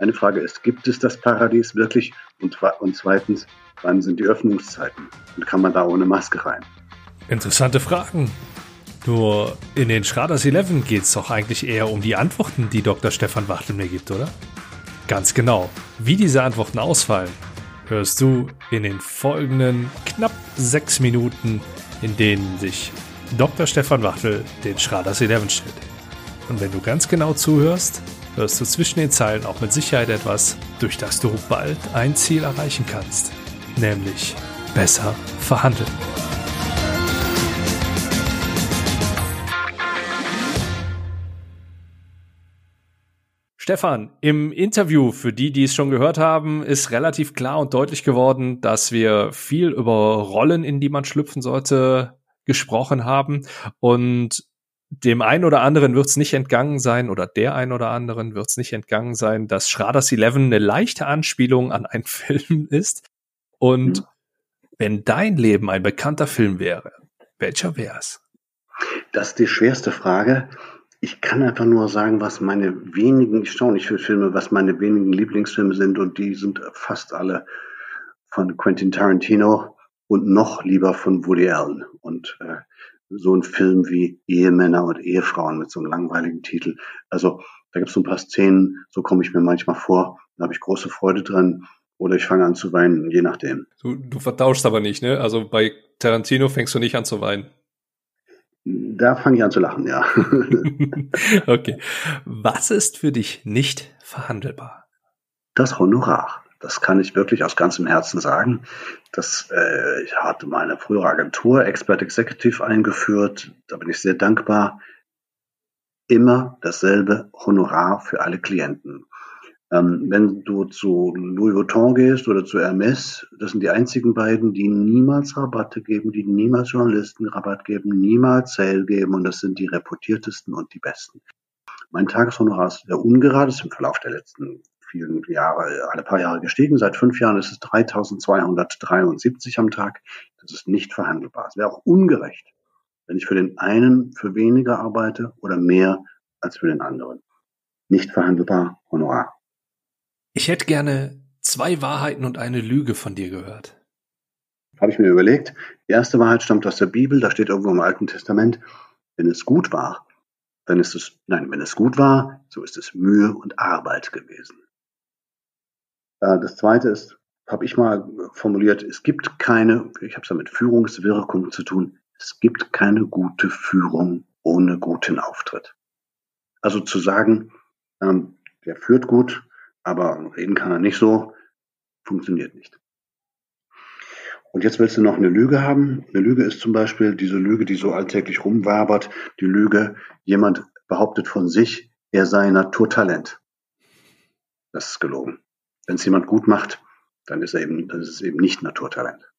Eine Frage ist, gibt es das Paradies wirklich? Und, und zweitens, wann sind die Öffnungszeiten? Und kann man da ohne Maske rein? Interessante Fragen. Nur in den Schraders 11 geht es doch eigentlich eher um die Antworten, die Dr. Stefan Wachtel mir gibt, oder? Ganz genau. Wie diese Antworten ausfallen, hörst du in den folgenden knapp sechs Minuten, in denen sich Dr. Stefan Wachtel den Schraders 11 stellt. Und wenn du ganz genau zuhörst, hörst du zwischen den Zeilen auch mit Sicherheit etwas, durch das du bald ein Ziel erreichen kannst, nämlich besser verhandeln. Stefan, im Interview, für die, die es schon gehört haben, ist relativ klar und deutlich geworden, dass wir viel über Rollen, in die man schlüpfen sollte, gesprochen haben. Und dem einen oder anderen wird es nicht entgangen sein, oder der einen oder anderen wird es nicht entgangen sein, dass Schraders Eleven eine leichte Anspielung an einen Film ist. Und mhm. wenn dein Leben ein bekannter Film wäre, welcher wäre es? Das ist die schwerste Frage. Ich kann einfach nur sagen, was meine wenigen, ich schaue nicht für Filme, was meine wenigen Lieblingsfilme sind und die sind fast alle von Quentin Tarantino und noch lieber von Woody Allen. Und äh, so ein Film wie Ehemänner und Ehefrauen mit so einem langweiligen Titel. Also da gibt es so ein paar Szenen, so komme ich mir manchmal vor, da habe ich große Freude dran. Oder ich fange an zu weinen, je nachdem. Du, du vertauschst aber nicht, ne? Also bei Tarantino fängst du nicht an zu weinen. Da fange ich an zu lachen, ja. okay. Was ist für dich nicht verhandelbar? Das Honorar. Das kann ich wirklich aus ganzem Herzen sagen. Das, äh, ich hatte meine frühere Agentur Expert Executive eingeführt. Da bin ich sehr dankbar. Immer dasselbe Honorar für alle Klienten. Ähm, wenn du zu Louis Vuitton gehst oder zu Hermes, das sind die einzigen beiden, die niemals Rabatte geben, die niemals Journalisten Rabatt geben, niemals Sale geben und das sind die reputiertesten und die besten. Mein Tageshonorar ist sehr ungerade, ist im Verlauf der letzten vielen Jahre, alle paar Jahre gestiegen. Seit fünf Jahren ist es 3273 am Tag. Das ist nicht verhandelbar. Es wäre auch ungerecht, wenn ich für den einen für weniger arbeite oder mehr als für den anderen. Nicht verhandelbar Honorar. Ich hätte gerne zwei Wahrheiten und eine Lüge von dir gehört. Habe ich mir überlegt. Die erste Wahrheit stammt aus der Bibel, da steht irgendwo im Alten Testament, wenn es gut war, dann ist es, nein, wenn es gut war, so ist es Mühe und Arbeit gewesen. Äh, das zweite ist, habe ich mal formuliert, es gibt keine, ich habe es ja mit Führungswirkung zu tun, es gibt keine gute Führung ohne guten Auftritt. Also zu sagen, ähm, der führt gut, aber reden kann er nicht so, funktioniert nicht. Und jetzt willst du noch eine Lüge haben. Eine Lüge ist zum Beispiel diese Lüge, die so alltäglich rumwabert. Die Lüge, jemand behauptet von sich, er sei Naturtalent. Das ist gelogen. Wenn es jemand gut macht, dann ist er eben, dann ist es eben nicht Naturtalent.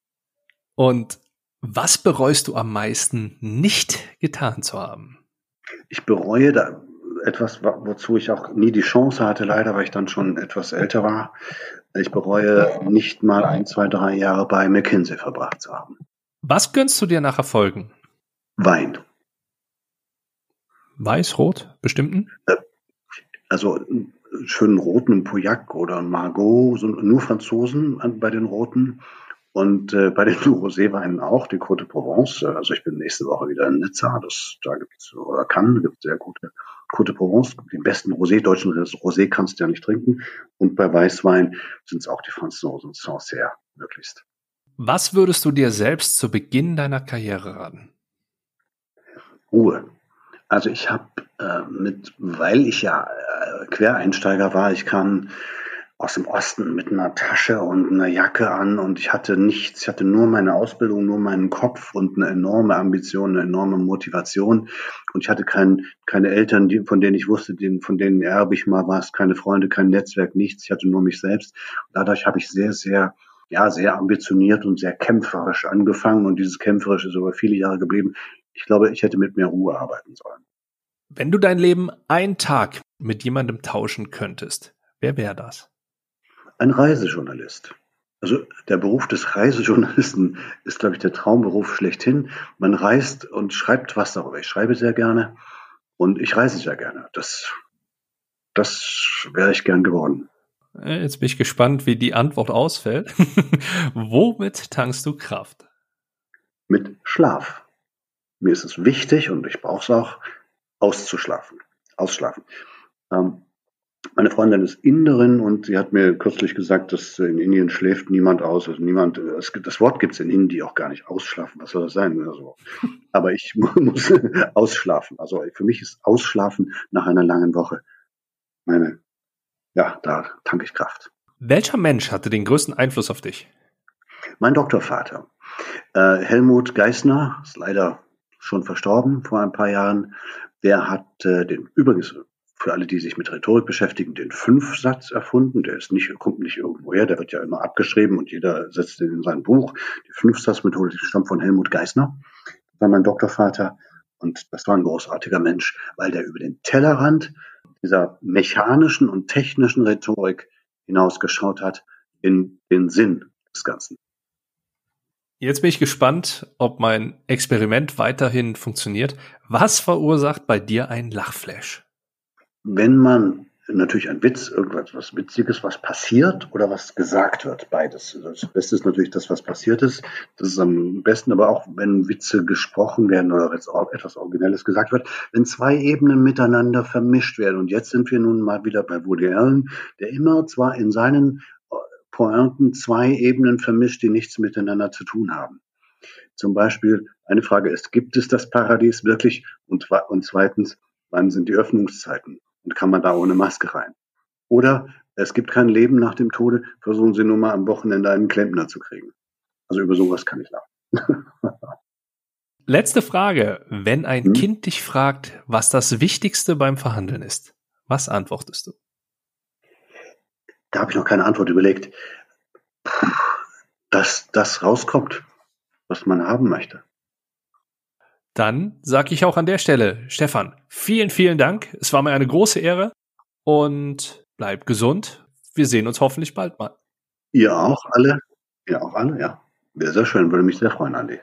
Und was bereust du am meisten nicht getan zu haben? Ich bereue da, etwas, wozu ich auch nie die Chance hatte, leider, weil ich dann schon etwas älter war. Ich bereue nicht mal ein, zwei, drei Jahre bei McKinsey verbracht zu haben. Was gönnst du dir nach Erfolgen? Wein. Weiß, rot, bestimmten? Äh, also schönen roten Pauillac oder Margot, so nur Franzosen bei den roten. Und äh, bei den Roséweinen auch, die Côte de Provence. Also ich bin nächste Woche wieder in Nizza. Das, da gibt's oder kann, gibt sehr gute Côte de Provence. Den besten Rosé, deutschen Rosé kannst du ja nicht trinken. Und bei Weißwein sind es auch die Franzosen, Sancerre möglichst. Was würdest du dir selbst zu Beginn deiner Karriere raten? Ruhe. Also ich habe äh, mit, weil ich ja äh, Quereinsteiger war, ich kam aus dem Osten mit einer Tasche und einer Jacke an und ich hatte nichts, ich hatte nur meine Ausbildung, nur meinen Kopf und eine enorme Ambition, eine enorme Motivation und ich hatte kein, keine Eltern, die, von denen ich wusste, die, von denen erbe ich mal was, keine Freunde, kein Netzwerk, nichts, ich hatte nur mich selbst. Dadurch habe ich sehr, sehr, ja, sehr ambitioniert und sehr kämpferisch angefangen und dieses kämpferisch ist über viele Jahre geblieben. Ich glaube, ich hätte mit mehr Ruhe arbeiten sollen. Wenn du dein Leben einen Tag mit jemandem tauschen könntest, wer wäre das? ein Reisejournalist. Also der Beruf des Reisejournalisten ist, glaube ich, der Traumberuf schlechthin. Man reist und schreibt was darüber. Ich schreibe sehr gerne und ich reise sehr gerne. Das, das wäre ich gern geworden. Äh, jetzt bin ich gespannt, wie die Antwort ausfällt. Womit tankst du Kraft? Mit Schlaf. Mir ist es wichtig und ich brauche es auch, auszuschlafen. Ausschlafen. Ähm, meine Freundin ist Inderin und sie hat mir kürzlich gesagt, dass in Indien schläft niemand aus. Also niemand, es, das Wort gibt es in Indien auch gar nicht. Ausschlafen, was soll das sein? Also, aber ich muss ausschlafen. Also für mich ist Ausschlafen nach einer langen Woche meine, ja, da tanke ich Kraft. Welcher Mensch hatte den größten Einfluss auf dich? Mein Doktorvater. Äh, Helmut Geisner ist leider schon verstorben vor ein paar Jahren. Der hat äh, den übrigens für alle, die sich mit Rhetorik beschäftigen, den Fünfsatz erfunden. Der ist nicht, kommt nicht irgendwo her, der wird ja immer abgeschrieben und jeder setzt den in sein Buch. Die Fünfsatzmethode stammt von Helmut Geisner. Das war mein Doktorvater und das war ein großartiger Mensch, weil der über den Tellerrand dieser mechanischen und technischen Rhetorik hinausgeschaut hat in den Sinn des Ganzen. Jetzt bin ich gespannt, ob mein Experiment weiterhin funktioniert. Was verursacht bei dir ein Lachflash? Wenn man natürlich ein Witz, irgendwas was Witziges, was passiert oder was gesagt wird, beides. Das Beste ist natürlich das, was passiert ist. Das ist am besten, aber auch wenn Witze gesprochen werden oder etwas Originelles gesagt wird, wenn zwei Ebenen miteinander vermischt werden. Und jetzt sind wir nun mal wieder bei Woody Allen, der immer zwar in seinen Pointen zwei Ebenen vermischt, die nichts miteinander zu tun haben. Zum Beispiel eine Frage ist, gibt es das Paradies wirklich? Und, und zweitens, wann sind die Öffnungszeiten? Und kann man da ohne Maske rein? Oder es gibt kein Leben nach dem Tode, versuchen Sie nur mal am Wochenende einen Klempner zu kriegen. Also über sowas kann ich lachen. Letzte Frage. Wenn ein hm? Kind dich fragt, was das Wichtigste beim Verhandeln ist, was antwortest du? Da habe ich noch keine Antwort überlegt. Dass das rauskommt, was man haben möchte. Dann sage ich auch an der Stelle, Stefan, vielen, vielen Dank. Es war mir eine große Ehre und bleib gesund. Wir sehen uns hoffentlich bald mal. Ihr auch alle? Ihr auch alle, ja. Wäre sehr schön, würde mich sehr freuen, Andi.